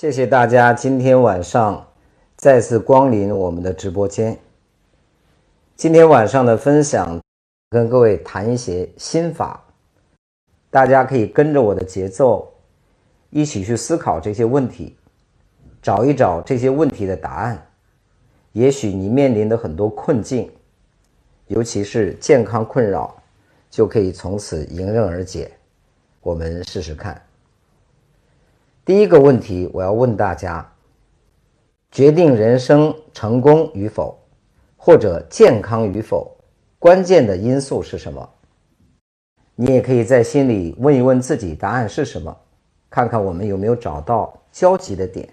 谢谢大家今天晚上再次光临我们的直播间。今天晚上的分享，跟各位谈一些心法，大家可以跟着我的节奏，一起去思考这些问题，找一找这些问题的答案。也许你面临的很多困境，尤其是健康困扰，就可以从此迎刃而解。我们试试看。第一个问题，我要问大家：决定人生成功与否，或者健康与否，关键的因素是什么？你也可以在心里问一问自己，答案是什么？看看我们有没有找到交集的点。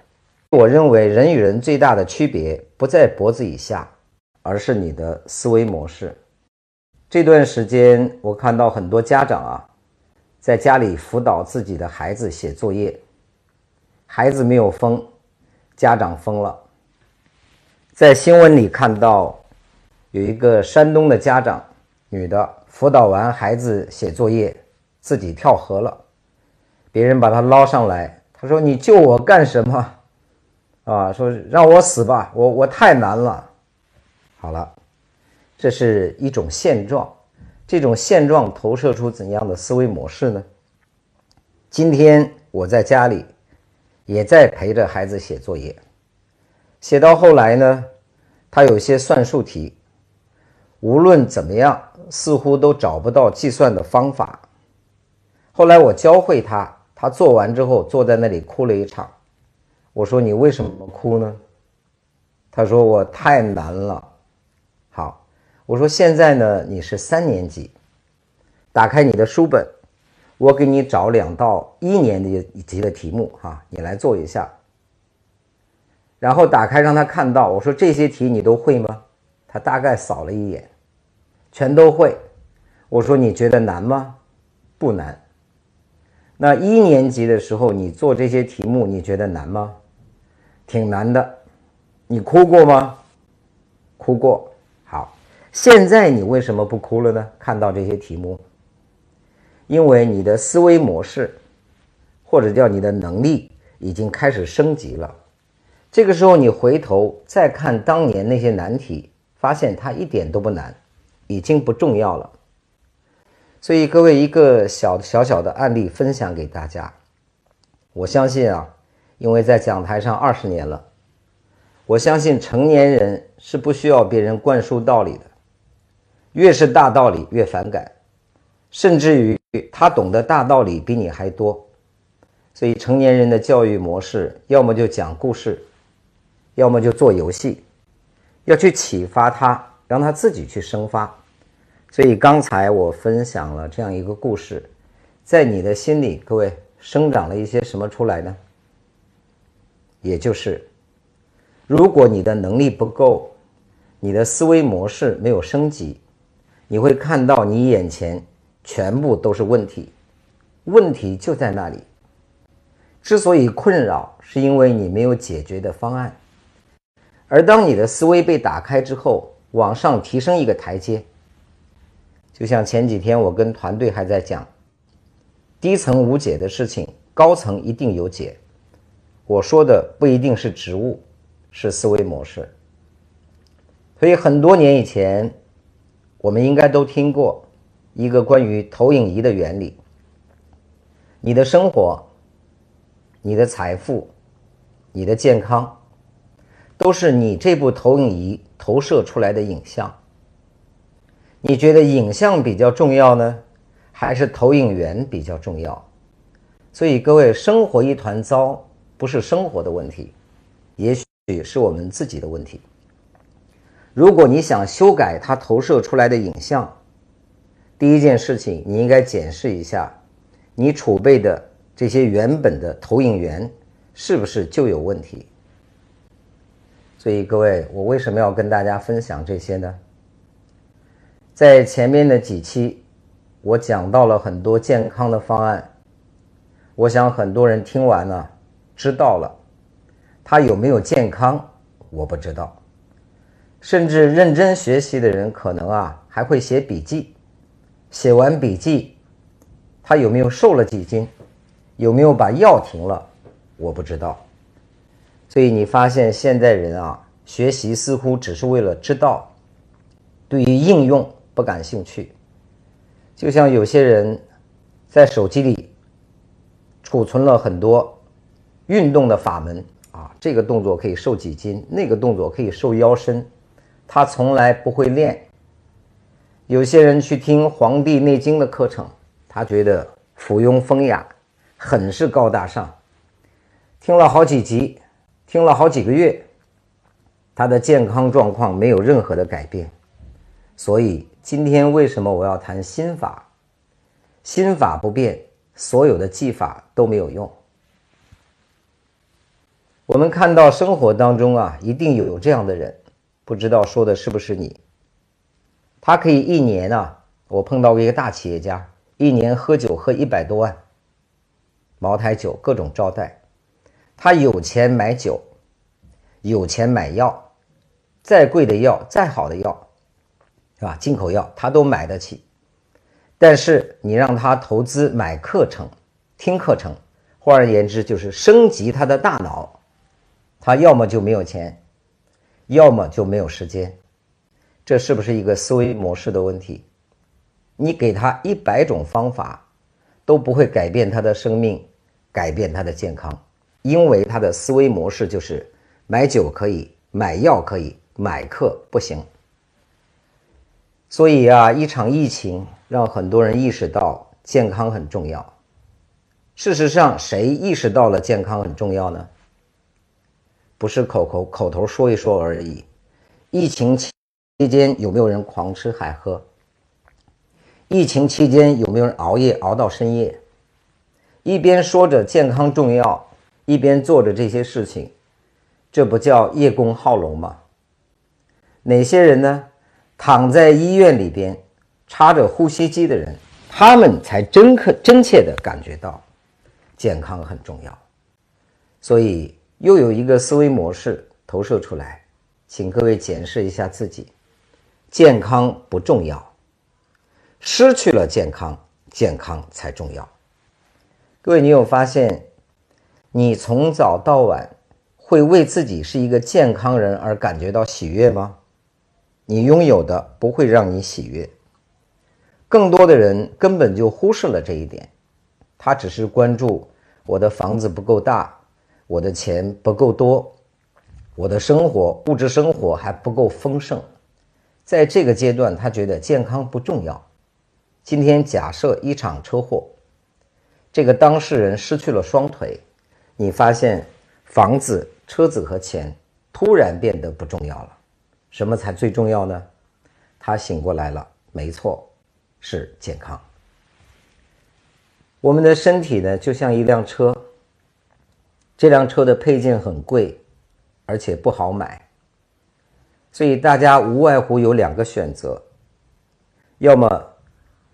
我认为人与人最大的区别不在脖子以下，而是你的思维模式。这段时间，我看到很多家长啊，在家里辅导自己的孩子写作业。孩子没有疯，家长疯了。在新闻里看到，有一个山东的家长，女的辅导完孩子写作业，自己跳河了，别人把她捞上来，她说：“你救我干什么？啊，说让我死吧，我我太难了。”好了，这是一种现状，这种现状投射出怎样的思维模式呢？今天我在家里。也在陪着孩子写作业，写到后来呢，他有些算术题，无论怎么样，似乎都找不到计算的方法。后来我教会他，他做完之后坐在那里哭了一场。我说：“你为什么哭呢？”他说：“我太难了。”好，我说：“现在呢，你是三年级，打开你的书本。”我给你找两道一年级的题目哈，你来做一下。然后打开让他看到，我说这些题你都会吗？他大概扫了一眼，全都会。我说你觉得难吗？不难。那一年级的时候你做这些题目你觉得难吗？挺难的。你哭过吗？哭过。好，现在你为什么不哭了呢？看到这些题目。因为你的思维模式，或者叫你的能力已经开始升级了。这个时候，你回头再看当年那些难题，发现它一点都不难，已经不重要了。所以，各位一个小小小的案例分享给大家。我相信啊，因为在讲台上二十年了，我相信成年人是不需要别人灌输道理的，越是大道理越反感，甚至于。他懂得大道理比你还多，所以成年人的教育模式，要么就讲故事，要么就做游戏，要去启发他，让他自己去生发。所以刚才我分享了这样一个故事，在你的心里，各位生长了一些什么出来呢？也就是，如果你的能力不够，你的思维模式没有升级，你会看到你眼前。全部都是问题，问题就在那里。之所以困扰，是因为你没有解决的方案。而当你的思维被打开之后，往上提升一个台阶，就像前几天我跟团队还在讲，低层无解的事情，高层一定有解。我说的不一定是职务，是思维模式。所以很多年以前，我们应该都听过。一个关于投影仪的原理，你的生活、你的财富、你的健康，都是你这部投影仪投射出来的影像。你觉得影像比较重要呢，还是投影源比较重要？所以各位，生活一团糟，不是生活的问题，也许是我们自己的问题。如果你想修改它投射出来的影像，第一件事情，你应该检视一下，你储备的这些原本的投影源是不是就有问题。所以各位，我为什么要跟大家分享这些呢？在前面的几期，我讲到了很多健康的方案，我想很多人听完了，知道了，他有没有健康，我不知道，甚至认真学习的人，可能啊还会写笔记。写完笔记，他有没有瘦了几斤？有没有把药停了？我不知道。所以你发现现在人啊，学习似乎只是为了知道，对于应用不感兴趣。就像有些人在手机里储存了很多运动的法门啊，这个动作可以瘦几斤，那个动作可以瘦腰身，他从来不会练。有些人去听《黄帝内经》的课程，他觉得附庸风雅，很是高大上。听了好几集，听了好几个月，他的健康状况没有任何的改变，所以。今天为什么我要谈心法？心法不变，所有的技法都没有用。我们看到生活当中啊，一定有这样的人，不知道说的是不是你？他可以一年啊，我碰到过一个大企业家，一年喝酒喝一百多万，茅台酒各种招待，他有钱买酒，有钱买药，再贵的药，再好的药。是吧？进口药他都买得起，但是你让他投资买课程、听课程，换而言之就是升级他的大脑，他要么就没有钱，要么就没有时间，这是不是一个思维模式的问题？你给他一百种方法，都不会改变他的生命，改变他的健康，因为他的思维模式就是买酒可以，买药可以，买课不行。所以啊，一场疫情让很多人意识到健康很重要。事实上，谁意识到了健康很重要呢？不是口口口头说一说而已。疫情期期间有没有人狂吃海喝？疫情期间有没有人熬夜熬到深夜？一边说着健康重要，一边做着这些事情，这不叫叶公好龙吗？哪些人呢？躺在医院里边插着呼吸机的人，他们才真可真切的感觉到健康很重要。所以又有一个思维模式投射出来，请各位检视一下自己：健康不重要，失去了健康，健康才重要。各位，你有发现，你从早到晚会为自己是一个健康人而感觉到喜悦吗？你拥有的不会让你喜悦，更多的人根本就忽视了这一点，他只是关注我的房子不够大，我的钱不够多，我的生活物质生活还不够丰盛，在这个阶段，他觉得健康不重要。今天假设一场车祸，这个当事人失去了双腿，你发现房子、车子和钱突然变得不重要了。什么才最重要呢？他醒过来了，没错，是健康。我们的身体呢，就像一辆车，这辆车的配件很贵，而且不好买，所以大家无外乎有两个选择：要么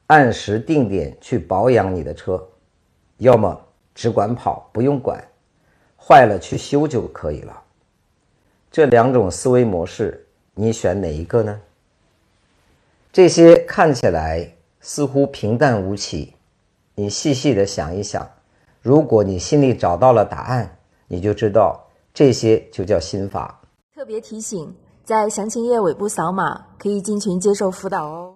按时定点去保养你的车，要么只管跑不用管，坏了去修就可以了。这两种思维模式。你选哪一个呢？这些看起来似乎平淡无奇，你细细的想一想，如果你心里找到了答案，你就知道这些就叫心法。特别提醒，在详情页尾部扫码可以进群接受辅导哦。